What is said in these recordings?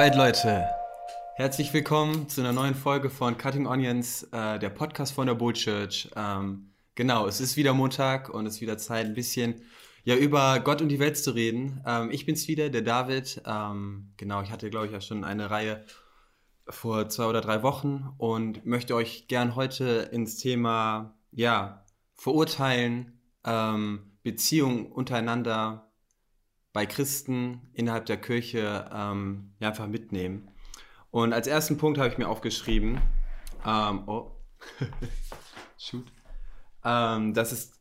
Alright, Leute. Herzlich willkommen zu einer neuen Folge von Cutting Onions, äh, der Podcast von der Bull Church. Ähm, genau, es ist wieder Montag und es ist wieder Zeit, ein bisschen ja, über Gott und die Welt zu reden. Ähm, ich bin's wieder, der David. Ähm, genau, ich hatte, glaube ich, ja schon eine Reihe vor zwei oder drei Wochen und möchte euch gern heute ins Thema, ja, verurteilen, ähm, Beziehungen untereinander bei Christen innerhalb der Kirche ähm, ja, einfach mitnehmen. Und als ersten Punkt habe ich mir aufgeschrieben, ähm, oh, shoot, ähm, dass es,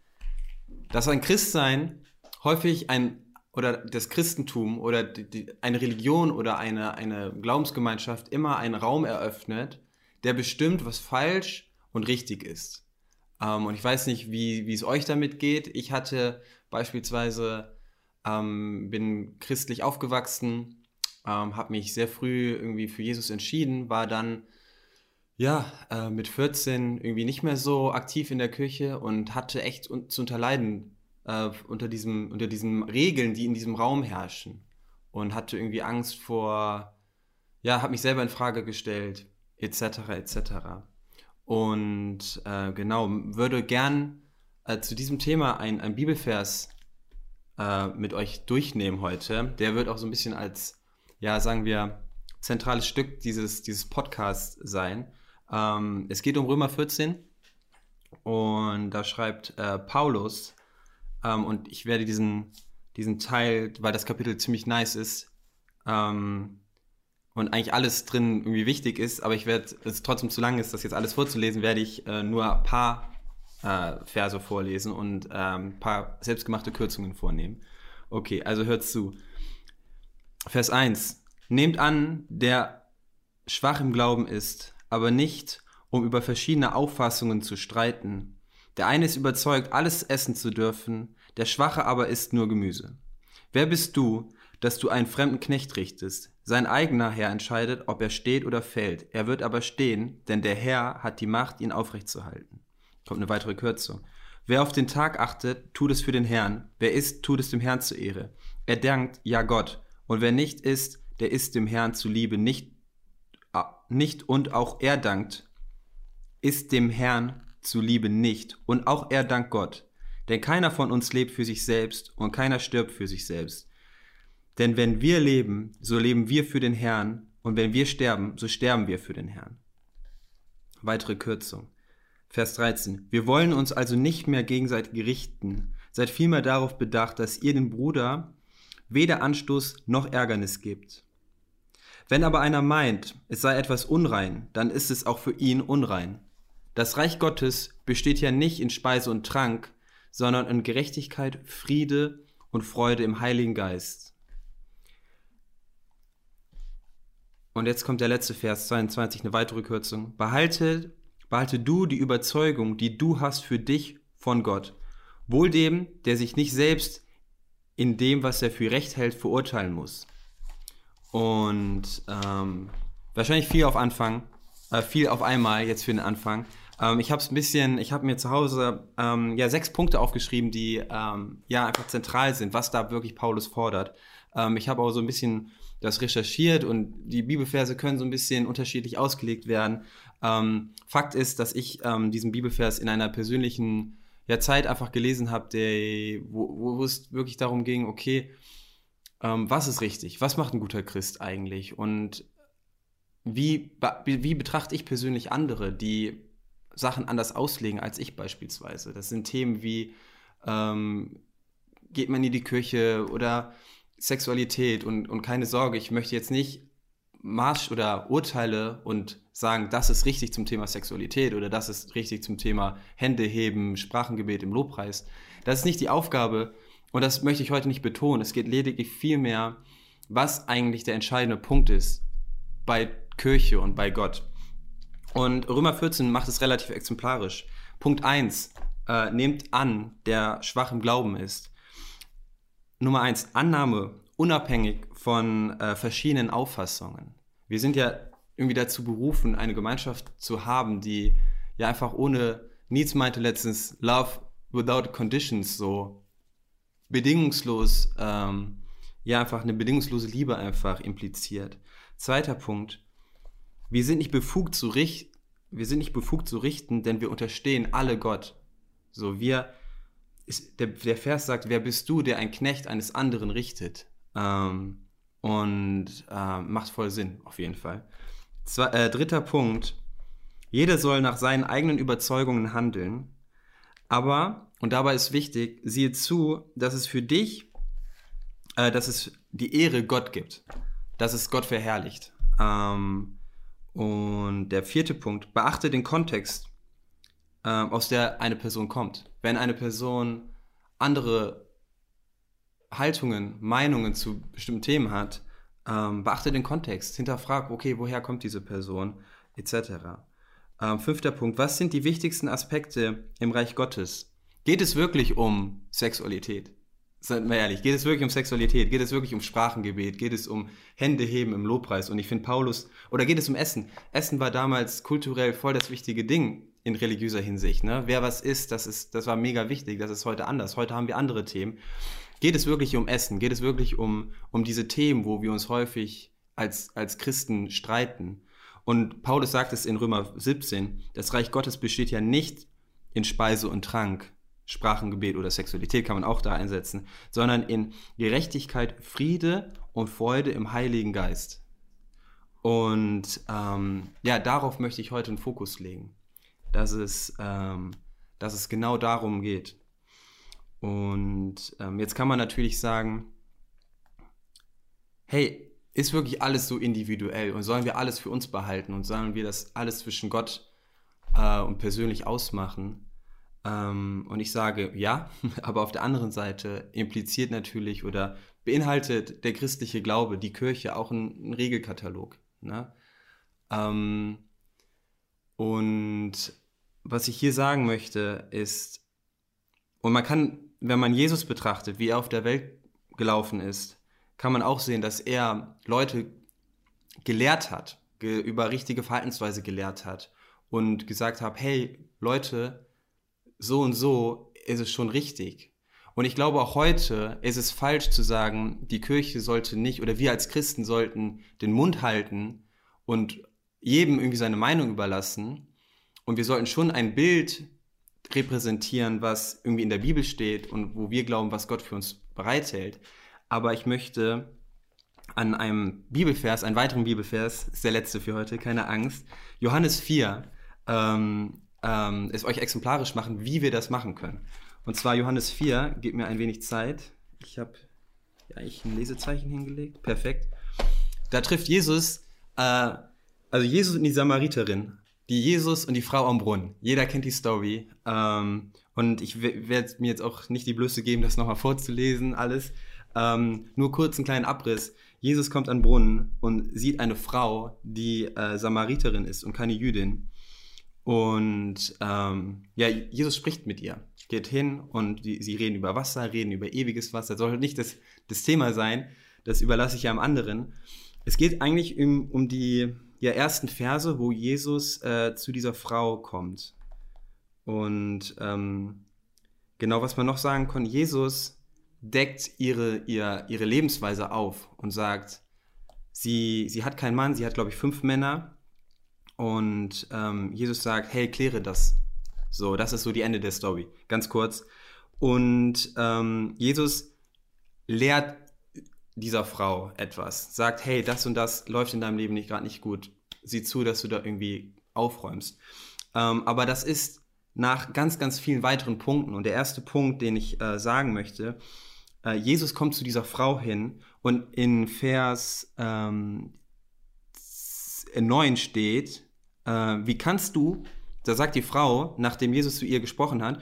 dass ein Christsein häufig ein oder das Christentum oder die, die, eine Religion oder eine, eine Glaubensgemeinschaft immer einen Raum eröffnet, der bestimmt, was falsch und richtig ist. Ähm, und ich weiß nicht, wie, wie es euch damit geht. Ich hatte beispielsweise, ähm, bin christlich aufgewachsen, ähm, habe mich sehr früh irgendwie für Jesus entschieden, war dann ja, äh, mit 14 irgendwie nicht mehr so aktiv in der Kirche und hatte echt un zu unterleiden äh, unter, diesem, unter diesen Regeln, die in diesem Raum herrschen. Und hatte irgendwie Angst vor, ja, habe mich selber in Frage gestellt, etc., etc. Und äh, genau, würde gern äh, zu diesem Thema ein, ein Bibelvers äh, mit euch durchnehmen heute. Der wird auch so ein bisschen als, ja, sagen wir, zentrales Stück dieses, dieses Podcasts sein. Ähm, es geht um Römer 14 und da schreibt äh, Paulus, ähm, und ich werde diesen, diesen Teil, weil das Kapitel ziemlich nice ist ähm, und eigentlich alles drin irgendwie wichtig ist, aber ich werde, es trotzdem zu lang ist, das jetzt alles vorzulesen, werde ich äh, nur ein paar äh, Verse vorlesen und ähm, ein paar selbstgemachte Kürzungen vornehmen. Okay, also hört zu. Vers 1. Nehmt an, der schwach im Glauben ist, aber nicht, um über verschiedene Auffassungen zu streiten. Der eine ist überzeugt, alles essen zu dürfen, der Schwache aber isst nur Gemüse. Wer bist du, dass du einen fremden Knecht richtest? Sein eigener Herr entscheidet, ob er steht oder fällt. Er wird aber stehen, denn der Herr hat die Macht, ihn aufrechtzuerhalten. Kommt eine weitere Kürzung. Wer auf den Tag achtet, tut es für den Herrn. Wer isst, tut es dem Herrn zur Ehre. Er dankt, ja Gott. Und wer nicht isst, der isst dem Herrn zuliebe nicht, nicht und auch er dankt, ist dem Herrn zuliebe nicht, und auch er dankt Gott. Denn keiner von uns lebt für sich selbst und keiner stirbt für sich selbst. Denn wenn wir leben, so leben wir für den Herrn, und wenn wir sterben, so sterben wir für den Herrn. Weitere Kürzung. Vers 13. Wir wollen uns also nicht mehr gegenseitig richten, seid vielmehr darauf bedacht, dass ihr den Bruder weder Anstoß noch Ärgernis gebt. Wenn aber einer meint, es sei etwas unrein, dann ist es auch für ihn unrein. Das Reich Gottes besteht ja nicht in Speise und Trank, sondern in Gerechtigkeit, Friede und Freude im Heiligen Geist. Und jetzt kommt der letzte Vers 22, eine weitere Kürzung. Behalte, behalte du die Überzeugung, die du hast für dich von Gott. Wohl dem, der sich nicht selbst in dem, was er für recht hält, verurteilen muss. Und ähm, wahrscheinlich viel auf Anfang, äh, viel auf einmal jetzt für den Anfang. Ähm, ich habe es ein bisschen, ich habe mir zu Hause ähm, ja sechs Punkte aufgeschrieben, die ähm, ja einfach zentral sind, was da wirklich Paulus fordert. Ähm, ich habe auch so ein bisschen das recherchiert und die Bibelverse können so ein bisschen unterschiedlich ausgelegt werden. Ähm, Fakt ist, dass ich ähm, diesen Bibelvers in einer persönlichen ja, Zeit einfach gelesen habe, wo, wo es wirklich darum ging, okay, was ist richtig? Was macht ein guter Christ eigentlich? Und wie, wie betrachte ich persönlich andere, die Sachen anders auslegen als ich beispielsweise. Das sind Themen wie, ähm, geht man in die Kirche oder Sexualität und, und keine Sorge, ich möchte jetzt nicht Marsch oder Urteile und sagen, das ist richtig zum Thema Sexualität oder das ist richtig zum Thema Hände heben, Sprachengebet im Lobpreis. Das ist nicht die Aufgabe und das möchte ich heute nicht betonen. Es geht lediglich vielmehr, was eigentlich der entscheidende Punkt ist bei Kirche und bei Gott. Und Römer 14 macht es relativ exemplarisch. Punkt 1. Äh, nehmt an, der schwach im Glauben ist. Nummer 1. Annahme, unabhängig von äh, verschiedenen Auffassungen. Wir sind ja irgendwie dazu berufen, eine Gemeinschaft zu haben, die ja einfach ohne, Needs meinte letztens, Love without conditions, so bedingungslos, ähm, ja einfach eine bedingungslose Liebe einfach impliziert. Zweiter Punkt, wir sind nicht befugt zu richten, wir sind nicht befugt zu richten, denn wir unterstehen alle Gott. So, wir, ist, der, der Vers sagt, wer bist du, der ein Knecht eines anderen richtet? Ähm, und äh, macht voll Sinn, auf jeden Fall. Zwei, äh, dritter Punkt, jeder soll nach seinen eigenen Überzeugungen handeln, aber, und dabei ist wichtig, siehe zu, dass es für dich, äh, dass es die Ehre Gott gibt, dass es Gott verherrlicht. Ähm, und der vierte Punkt, beachte den Kontext, äh, aus der eine Person kommt. Wenn eine Person andere Haltungen, Meinungen zu bestimmten Themen hat, ähm, beachte den Kontext, hinterfrag, okay, woher kommt diese Person, etc. Ähm, fünfter Punkt, was sind die wichtigsten Aspekte im Reich Gottes? Geht es wirklich um Sexualität? Seien wir ehrlich, geht es wirklich um Sexualität? Geht es wirklich um Sprachengebet? Geht es um Hände heben im Lobpreis? Und ich finde Paulus, oder geht es um Essen? Essen war damals kulturell voll das wichtige Ding in religiöser Hinsicht. Ne? Wer was isst, das, ist, das war mega wichtig, das ist heute anders. Heute haben wir andere Themen. Geht es wirklich um Essen? Geht es wirklich um, um diese Themen, wo wir uns häufig als, als Christen streiten? Und Paulus sagt es in Römer 17, das Reich Gottes besteht ja nicht in Speise und Trank, Sprachengebet oder Sexualität kann man auch da einsetzen, sondern in Gerechtigkeit, Friede und Freude im Heiligen Geist. Und ähm, ja, darauf möchte ich heute einen Fokus legen, dass es, ähm, dass es genau darum geht. Und ähm, jetzt kann man natürlich sagen, hey, ist wirklich alles so individuell und sollen wir alles für uns behalten und sollen wir das alles zwischen Gott äh, und persönlich ausmachen? Ähm, und ich sage ja, aber auf der anderen Seite impliziert natürlich oder beinhaltet der christliche Glaube, die Kirche, auch einen, Regelkatalog. Ne? Ähm, und was ich hier sagen möchte, ist, und man kann, wenn man Jesus betrachtet, wie er auf der Welt gelaufen ist, kann man auch sehen, dass er Leute gelehrt hat, ge über richtige Verhaltensweise gelehrt hat und gesagt hat, hey Leute, so und so ist es schon richtig. Und ich glaube auch heute ist es falsch zu sagen, die Kirche sollte nicht oder wir als Christen sollten den Mund halten und jedem irgendwie seine Meinung überlassen. Und wir sollten schon ein Bild repräsentieren, was irgendwie in der Bibel steht und wo wir glauben, was Gott für uns bereithält. Aber ich möchte an einem Bibelvers, einen weiteren Bibelvers, ist der letzte für heute, keine Angst, Johannes 4, ähm, ähm, es euch exemplarisch machen, wie wir das machen können. Und zwar Johannes 4, gebt mir ein wenig Zeit. Ich habe ja, ich ein Lesezeichen hingelegt. Perfekt. Da trifft Jesus, äh, also Jesus und die Samariterin, die Jesus und die Frau am Brunnen. Jeder kennt die Story. Ähm, und ich werde mir jetzt auch nicht die Blöße geben, das nochmal vorzulesen, alles. Ähm, nur kurz einen kleinen Abriss. Jesus kommt an den Brunnen und sieht eine Frau, die äh, Samariterin ist und keine Jüdin. Und ähm, ja, Jesus spricht mit ihr, geht hin und die, sie reden über Wasser, reden über ewiges Wasser. Das soll nicht das, das Thema sein, das überlasse ich ja am anderen. Es geht eigentlich um, um die ja, ersten Verse, wo Jesus äh, zu dieser Frau kommt. Und ähm, genau, was man noch sagen kann, Jesus deckt ihre, ihr, ihre Lebensweise auf und sagt, sie, sie hat keinen Mann, sie hat, glaube ich, fünf Männer und ähm, Jesus sagt, hey, kläre das. So, das ist so die Ende der Story. Ganz kurz. Und ähm, Jesus lehrt dieser Frau etwas. Sagt, hey, das und das läuft in deinem Leben nicht gerade nicht gut. Sieh zu, dass du da irgendwie aufräumst. Ähm, aber das ist nach ganz, ganz vielen weiteren Punkten. Und der erste Punkt, den ich äh, sagen möchte, äh, Jesus kommt zu dieser Frau hin und in Vers ähm, 9 steht, äh, wie kannst du, da sagt die Frau, nachdem Jesus zu ihr gesprochen hat,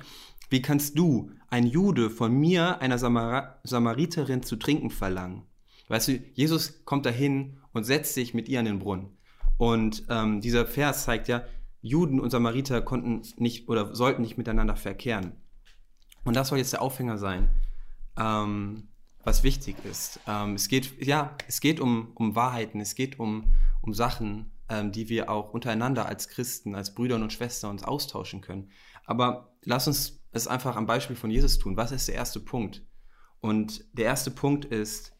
wie kannst du, ein Jude, von mir, einer Samar Samariterin, zu trinken verlangen? Weißt du, Jesus kommt dahin und setzt sich mit ihr an den Brunnen. Und ähm, dieser Vers zeigt ja, Juden und Samariter konnten nicht oder sollten nicht miteinander verkehren. Und das soll jetzt der Aufhänger sein, ähm, was wichtig ist. Ähm, es geht, ja, es geht um, um Wahrheiten, es geht um, um Sachen, ähm, die wir auch untereinander als Christen, als Brüder und Schwestern uns austauschen können. Aber lass uns es einfach am Beispiel von Jesus tun. Was ist der erste Punkt? Und der erste Punkt ist,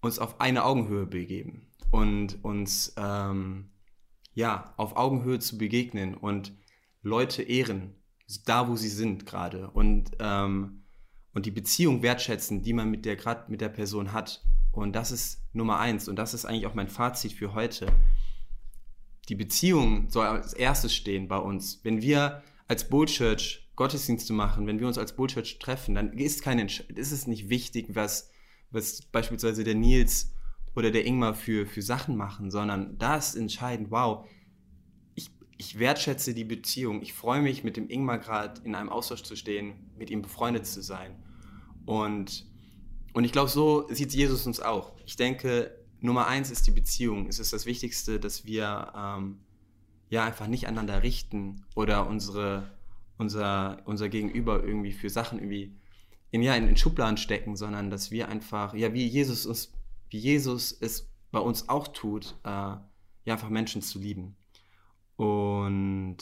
uns auf eine Augenhöhe begeben und uns ähm, ja auf Augenhöhe zu begegnen und Leute ehren, da wo sie sind gerade und ähm, und die Beziehung wertschätzen, die man mit der gerade mit der Person hat. Und das ist Nummer eins und das ist eigentlich auch mein Fazit für heute. Die Beziehung soll als erstes stehen bei uns. Wenn wir als Bull Church Gottesdienste machen, wenn wir uns als Bull Church treffen, dann ist, keine, ist es nicht wichtig, was, was beispielsweise der Nils oder der Ingmar für, für Sachen machen, sondern das ist entscheidend, wow, ich, ich wertschätze die Beziehung. Ich freue mich, mit dem Ingmar gerade in einem Austausch zu stehen, mit ihm befreundet zu sein. Und, und ich glaube, so sieht Jesus uns auch. Ich denke, Nummer eins ist die Beziehung. Es ist das Wichtigste, dass wir ähm, ja einfach nicht aneinander richten oder unsere, unser, unser Gegenüber irgendwie für Sachen irgendwie in, ja, in, in Schubladen stecken, sondern dass wir einfach, ja, wie Jesus uns, wie Jesus es bei uns auch tut, äh, ja, einfach Menschen zu lieben. Und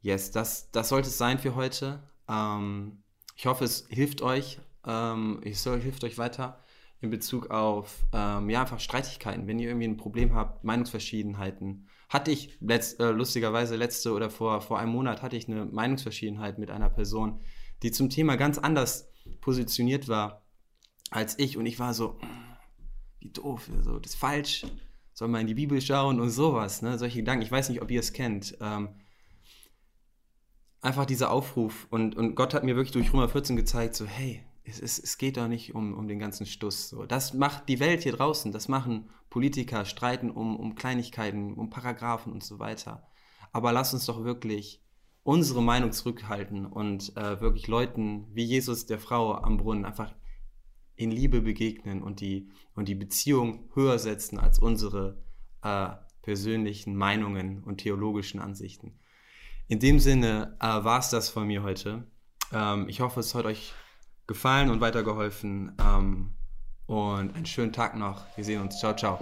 yes, das, das sollte es sein für heute. Ähm, ich hoffe, es hilft euch. Ähm, es hilft euch weiter in Bezug auf ähm, ja, einfach Streitigkeiten. Wenn ihr irgendwie ein Problem habt, Meinungsverschiedenheiten. Hatte ich letzt, äh, lustigerweise letzte oder vor, vor einem Monat hatte ich eine Meinungsverschiedenheit mit einer Person, die zum Thema ganz anders positioniert war als ich. Und ich war so, wie doof, so, das ist falsch. Soll man in die Bibel schauen und sowas, ne? Solche Gedanken. Ich weiß nicht, ob ihr es kennt. Ähm, einfach dieser Aufruf. Und, und Gott hat mir wirklich durch Römer 14 gezeigt, so, hey, es, es, es geht doch nicht um, um den ganzen Stuss. So. Das macht die Welt hier draußen, das machen Politiker, streiten um, um Kleinigkeiten, um Paragraphen und so weiter. Aber lass uns doch wirklich unsere Meinung zurückhalten und äh, wirklich Leuten wie Jesus der Frau am Brunnen einfach in Liebe begegnen und die, und die Beziehung höher setzen als unsere äh, persönlichen Meinungen und theologischen Ansichten. In dem Sinne äh, war es das von mir heute. Ähm, ich hoffe, es hat euch gefallen und weitergeholfen. Ähm, und einen schönen Tag noch. Wir sehen uns. Ciao, ciao.